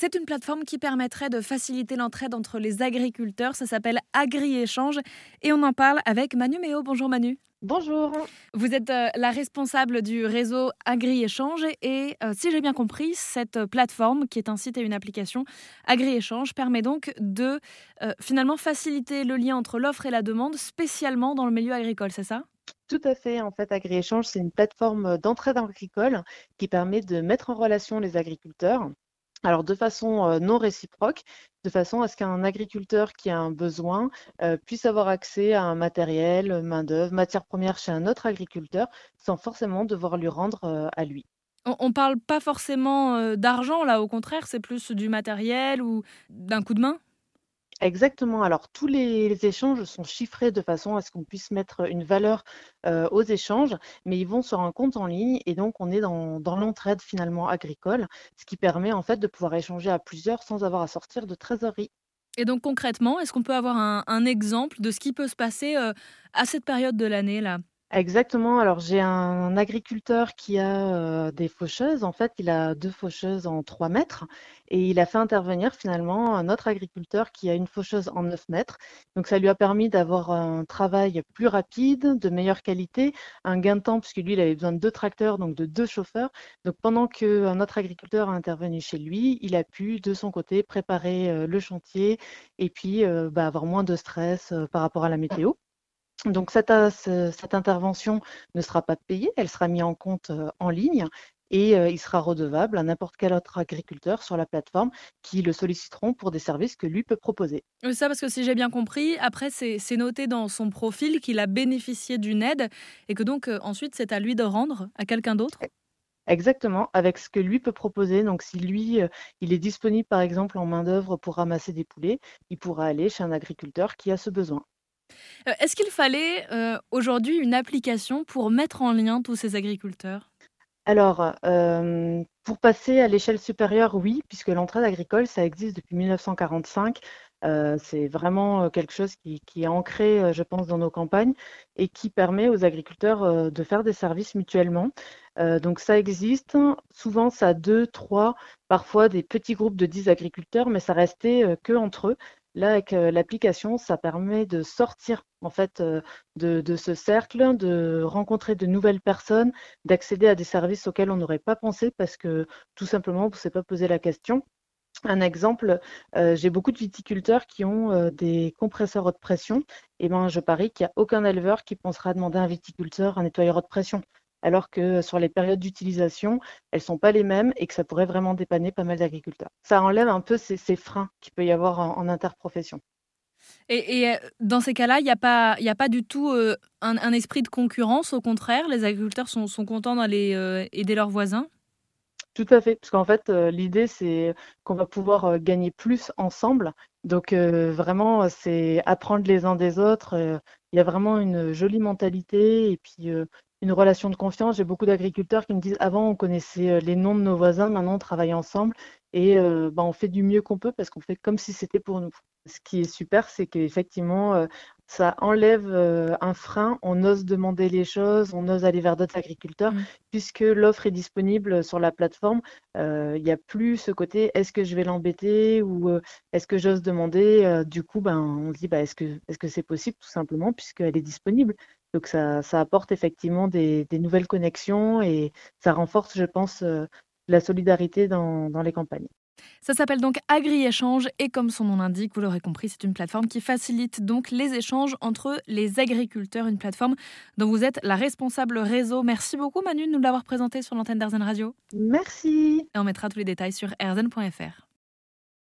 C'est une plateforme qui permettrait de faciliter l'entraide entre les agriculteurs. Ça s'appelle Agri-Échange et on en parle avec Manu Méo. Bonjour Manu. Bonjour. Vous êtes euh, la responsable du réseau Agri-Échange et euh, si j'ai bien compris, cette plateforme qui est un site et une application Agri-Échange permet donc de euh, finalement faciliter le lien entre l'offre et la demande, spécialement dans le milieu agricole, c'est ça? Tout à fait. En fait, AgriÉchange, c'est une plateforme d'entraide agricole qui permet de mettre en relation les agriculteurs alors de façon non réciproque, de façon à ce qu'un agriculteur qui a un besoin puisse avoir accès à un matériel, main-d'œuvre, matière première chez un autre agriculteur sans forcément devoir lui rendre à lui. On ne parle pas forcément d'argent là, au contraire, c'est plus du matériel ou d'un coup de main? Exactement. Alors, tous les, échanges sont chiffrés de façon à ce qu'on puisse mettre une valeur aux échanges, mais ils vont sur un compte en ligne et donc on est dans, l'entraide finalement agricole, ce qui permet en fait de pouvoir échanger à plusieurs sans avoir à sortir de trésorerie. Et donc concrètement, est-ce qu'on peut avoir un, exemple de ce qui peut se passer à cette période de l'année là? Exactement. Alors, j'ai un agriculteur qui a des faucheuses. En fait, il a deux faucheuses en 3 mètres et il a fait intervenir finalement un autre agriculteur qui a une faucheuse en 9 mètres. Donc, ça lui a permis d'avoir un travail plus rapide, de meilleure qualité, un gain de temps puisque lui, il avait besoin de deux tracteurs, donc de deux chauffeurs. Donc, pendant qu'un autre agriculteur a intervenu chez lui, il a pu de son côté préparer le chantier et puis bah, avoir moins de stress par rapport à la météo. Donc cette, cette, intervention ne sera pas payée, elle sera mise en compte en ligne et il sera redevable à n'importe quel autre agriculteur sur la plateforme qui le solliciteront pour des services que lui peut proposer. Ça parce que si j'ai bien compris, après c'est noté dans son profil qu'il a bénéficié d'une aide et que donc ensuite c'est à lui de rendre à quelqu'un d'autre Exactement, avec ce que lui peut proposer. Donc, si lui, il est disponible, par exemple, en main-d'œuvre pour ramasser des poulets, il pourra aller chez un agriculteur qui a ce besoin. Euh, est-ce qu'il fallait euh, aujourd'hui une application pour mettre en lien tous ces agriculteurs? Alors, euh, pour passer à l'échelle supérieure, oui, puisque l'entraide agricole, ça existe depuis 1945. c'est vraiment quelque chose qui, est ancré, je pense, dans nos campagnes et qui permet aux agriculteurs de faire des services mutuellement. donc ça existe. Souvent, ça a deux, trois, parfois des petits groupes de 10 agriculteurs, mais ça restait que entre eux. Là, avec euh, l'application, ça permet de sortir en fait euh, de, ce cercle, de rencontrer de nouvelles personnes, d'accéder à des services auxquels on n'aurait pas pensé parce que tout simplement, on ne s'est pas posé la question. Un exemple, euh, j'ai beaucoup de viticulteurs qui ont des compresseurs haute pression. Et eh ben, je parie qu'il n'y a aucun éleveur qui pensera demander à un viticulteur un nettoyeur haute pression alors que sur les périodes d'utilisation, elles ne sont pas les mêmes et que ça pourrait vraiment dépanner pas mal d'agriculteurs. Ça enlève un peu ces, freins qu'il peut y avoir en, interprofession. Et, dans ces cas-là, il n'y a, pas, a pas du tout euh, un, esprit de concurrence, au contraire, les agriculteurs sont, contents d'aller euh, aider leurs voisins? Tout à fait, parce qu'en fait, l'idée, c'est qu'on va pouvoir gagner plus ensemble. Donc, vraiment, c'est apprendre les uns des autres. Il y a vraiment une jolie mentalité et puis une relation de confiance. J'ai beaucoup d'agriculteurs qui me disent avant on connaissait euh, les noms de nos voisins, maintenant on travaille ensemble et euh, bah, on fait du mieux qu'on peut parce qu'on fait comme si c'était pour nous. Ce qui est super, c'est qu'effectivement, euh, ça enlève un frein, on ose demander les choses, on ose aller vers d'autres agriculteurs, mmh. puisque l'offre est disponible sur la plateforme. Il n'y a plus ce côté est-ce que je vais l'embêter ou est-ce que j'ose demander Du coup, ben, on se dit bah, est-ce que c'est -ce c'est possible tout simplement puisqu'elle est disponible. Donc ça, apporte effectivement des, nouvelles connexions et ça renforce, je pense, euh, la solidarité dans, les campagnes. Ça s'appelle donc Agri-Échange et comme son nom l'indique, vous l'aurez compris, c'est une plateforme qui facilite donc les échanges entre les agriculteurs, une plateforme dont vous êtes la responsable réseau. Merci beaucoup Manu de nous l'avoir présenté sur l'antenne d'Airzen Radio. Merci. Et on mettra tous les détails sur airzen.fr.